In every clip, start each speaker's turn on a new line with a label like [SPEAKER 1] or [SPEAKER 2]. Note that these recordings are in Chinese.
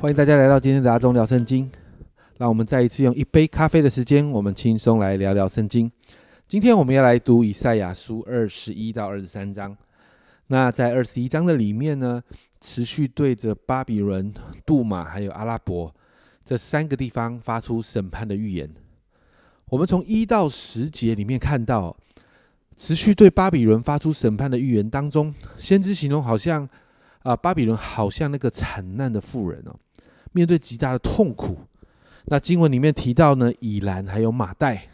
[SPEAKER 1] 欢迎大家来到今天的阿忠聊圣经。让我们再一次用一杯咖啡的时间，我们轻松来聊聊圣经。今天我们要来读以赛亚书二十一到二十三章。那在二十一章的里面呢，持续对着巴比伦、杜马还有阿拉伯这三个地方发出审判的预言。我们从一到十节里面看到，持续对巴比伦发出审判的预言当中，先知形容好像啊，巴比伦好像那个惨难的妇人哦，面对极大的痛苦。那经文里面提到呢，以兰还有马代，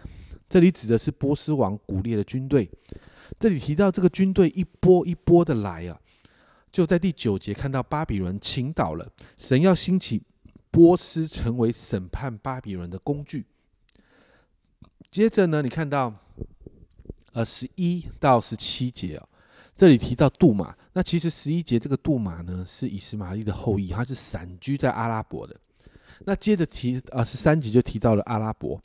[SPEAKER 1] 这里指的是波斯王古列的军队。这里提到这个军队一波一波的来啊，就在第九节看到巴比伦倾倒了，神要兴起波斯成为审判巴比伦的工具。接着呢，你看到呃十一到十七节哦，这里提到杜马。那其实十一节这个杜马呢，是以斯玛利的后裔，他是散居在阿拉伯的。那接着提啊，十三集就提到了阿拉伯。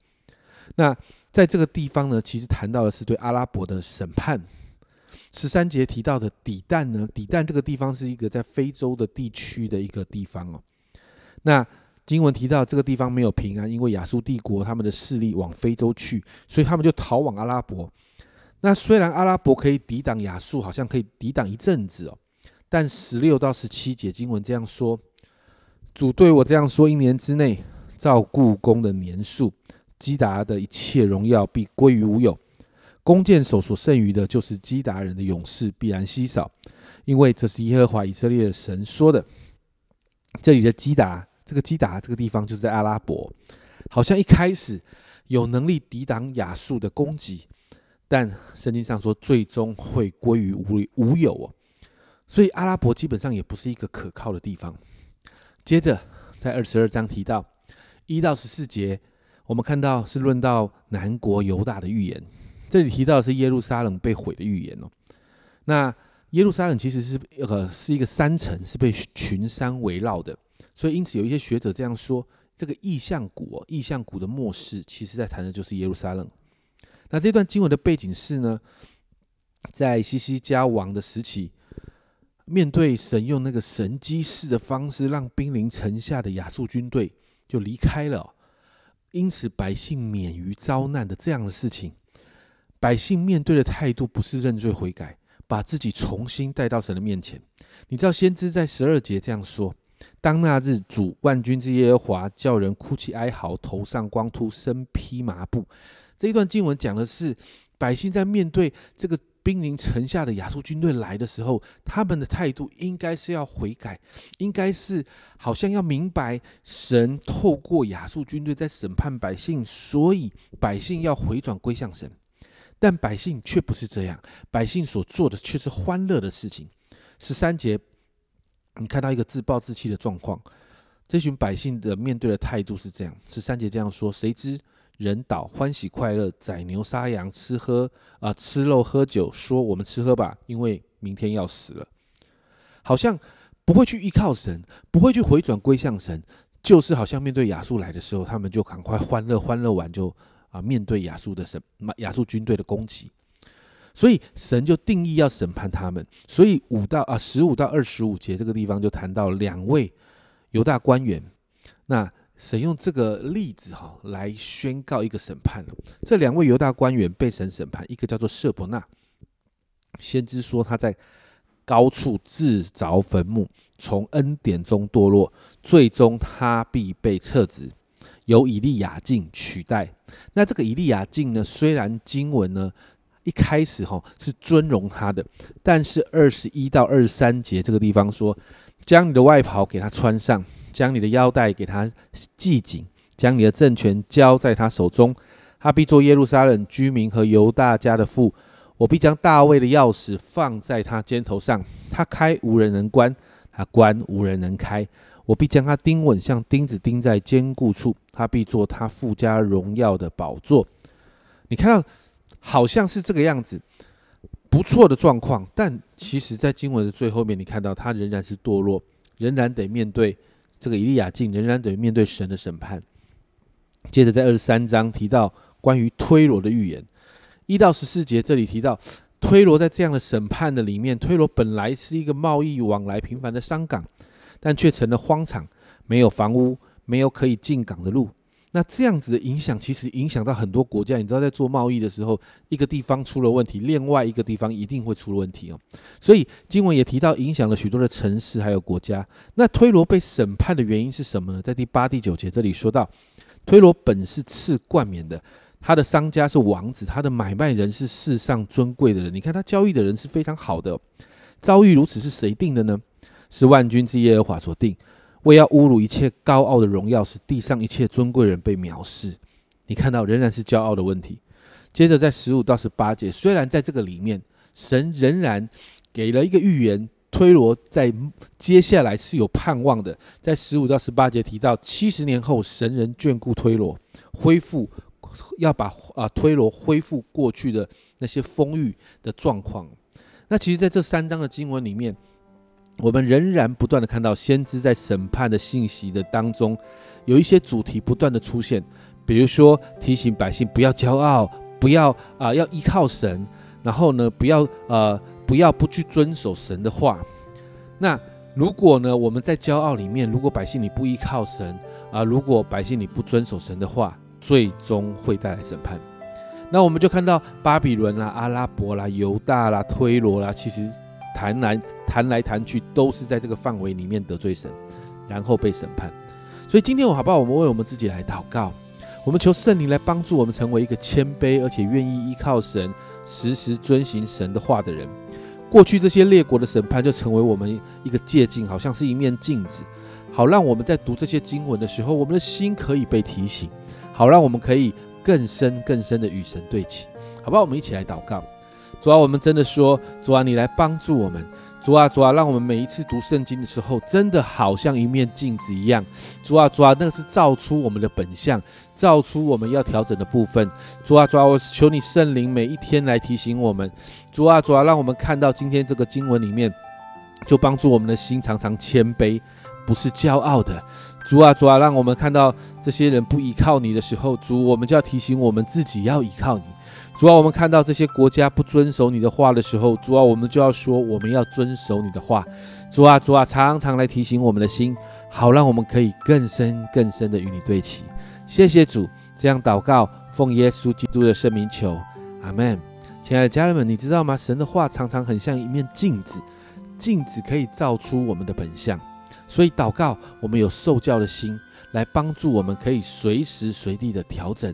[SPEAKER 1] 那在这个地方呢，其实谈到的是对阿拉伯的审判。十三节提到的底旦呢，底旦这个地方是一个在非洲的地区的一个地方哦。那经文提到这个地方没有平安，因为亚述帝国他们的势力往非洲去，所以他们就逃往阿拉伯。那虽然阿拉伯可以抵挡亚述，好像可以抵挡一阵子哦，但十六到十七节经文这样说。主对我这样说：一年之内，照故宫的年数，基达的一切荣耀必归于无有。弓箭手所剩余的，就是基达人的勇士必然稀少，因为这是耶和华以色列的神说的。这里的基达，这个基达这个地方就是在阿拉伯，好像一开始有能力抵挡亚述的攻击，但圣经上说，最终会归于无无有哦。所以阿拉伯基本上也不是一个可靠的地方。接着，在二十二章提到一到十四节，我们看到是论到南国犹大的预言。这里提到的是耶路撒冷被毁的预言哦。那耶路撒冷其实是呃是一个山城，是被群山围绕的，所以因此有一些学者这样说：这个意象谷，哦意象谷的末世，其实在谈的就是耶路撒冷。那这段经文的背景是呢，在西西家王的时期。面对神用那个神机式的方式，让兵临城下的亚述军队就离开了，因此百姓免于遭难的这样的事情，百姓面对的态度不是认罪悔改，把自己重新带到神的面前。你知道先知在十二节这样说：当那日主万军之耶和华叫人哭泣哀嚎，头上光秃，身披麻布。这一段经文讲的是百姓在面对这个。兵临城下的亚述军队来的时候，他们的态度应该是要悔改，应该是好像要明白神透过亚述军队在审判百姓，所以百姓要回转归向神。但百姓却不是这样，百姓所做的却是欢乐的事情。十三节，你看到一个自暴自弃的状况，这群百姓的面对的态度是这样。十三节这样说：谁知？人倒欢喜快乐，宰牛杀羊，吃喝啊，吃肉喝酒，说我们吃喝吧，因为明天要死了。好像不会去依靠神，不会去回转归向神，就是好像面对亚述来的时候，他们就赶快欢乐，欢乐完就啊面对亚述的神，亚述军队的攻击。所以神就定义要审判他们。所以五到啊十五到二十五节这个地方就谈到两位犹大官员，那。神用这个例子哈来宣告一个审判了。这两位犹大官员被神审判，一个叫做舍伯纳，先知说他在高处自凿坟墓，从恩典中堕落，最终他必被撤职，由以利亚敬取代。那这个以利亚敬呢，虽然经文呢一开始哈是尊荣他的，但是二十一到二十三节这个地方说，将你的外袍给他穿上。将你的腰带给他系紧，将你的政权交在他手中，他必做耶路撒冷居民和犹大家的父。我必将大卫的钥匙放在他肩头上，他开无人能关，他关无人能开。我必将他钉稳，像钉子钉在坚固处。他必做他富家荣耀的宝座。你看到好像是这个样子，不错的状况，但其实，在经文的最后面，你看到他仍然是堕落，仍然得面对。这个以利亚敬仍然得面对神的审判。接着在二十三章提到关于推罗的预言，一到十四节这里提到推罗在这样的审判的里面，推罗本来是一个贸易往来频繁的商港，但却成了荒场，没有房屋，没有可以进港的路。那这样子的影响，其实影响到很多国家。你知道，在做贸易的时候，一个地方出了问题，另外一个地方一定会出问题哦。所以经文也提到，影响了许多的城市还有国家。那推罗被审判的原因是什么呢？在第八、第九节这里说到，推罗本是赐冠冕的，他的商家是王子，他的买卖人是世上尊贵的人。你看他交易的人是非常好的，遭遇如此是谁定的呢？是万军之耶和华所定。为要侮辱一切高傲的荣耀，使地上一切尊贵人被藐视。你看到仍然是骄傲的问题。接着在十五到十八节，虽然在这个里面，神仍然给了一个预言，推罗在接下来是有盼望的。在十五到十八节提到，七十年后，神人眷顾推罗，恢复要把啊推罗恢复过去的那些丰裕的状况。那其实，在这三章的经文里面。我们仍然不断的看到先知在审判的信息的当中，有一些主题不断的出现，比如说提醒百姓不要骄傲，不要啊要依靠神，然后呢不要呃不要不去遵守神的话。那如果呢我们在骄傲里面，如果百姓你不依靠神啊，如果百姓你不遵守神的话，最终会带来审判。那我们就看到巴比伦啦、阿拉伯啦、犹大啦、推罗啦，其实。谈来谈来谈去，都是在这个范围里面得罪神，然后被审判。所以今天我好不好？我们为我们自己来祷告，我们求圣灵来帮助我们成为一个谦卑而且愿意依靠神、时时遵行神的话的人。过去这些列国的审判就成为我们一个借镜，好像是一面镜子，好让我们在读这些经文的时候，我们的心可以被提醒，好让我们可以更深更深的与神对齐，好不好？我们一起来祷告。主啊，我们真的说，主啊，你来帮助我们。主啊，主啊，让我们每一次读圣经的时候，真的好像一面镜子一样。主啊，主啊，那个是照出我们的本相，照出我们要调整的部分。主啊，主啊，我求你圣灵每一天来提醒我们。主啊，主啊，让我们看到今天这个经文里面，就帮助我们的心常常谦卑，不是骄傲的。主啊，主啊，让我们看到这些人不依靠你的时候，主，我们就要提醒我们自己要依靠你。主啊，我们看到这些国家不遵守你的话的时候，主啊，我们就要说我们要遵守你的话。主啊，主啊，常常来提醒我们的心，好让我们可以更深更深的与你对齐。谢谢主，这样祷告，奉耶稣基督的圣名求，阿门。亲爱的家人们，你知道吗？神的话常常很像一面镜子，镜子可以照出我们的本相。所以祷告，我们有受教的心，来帮助我们可以随时随地的调整。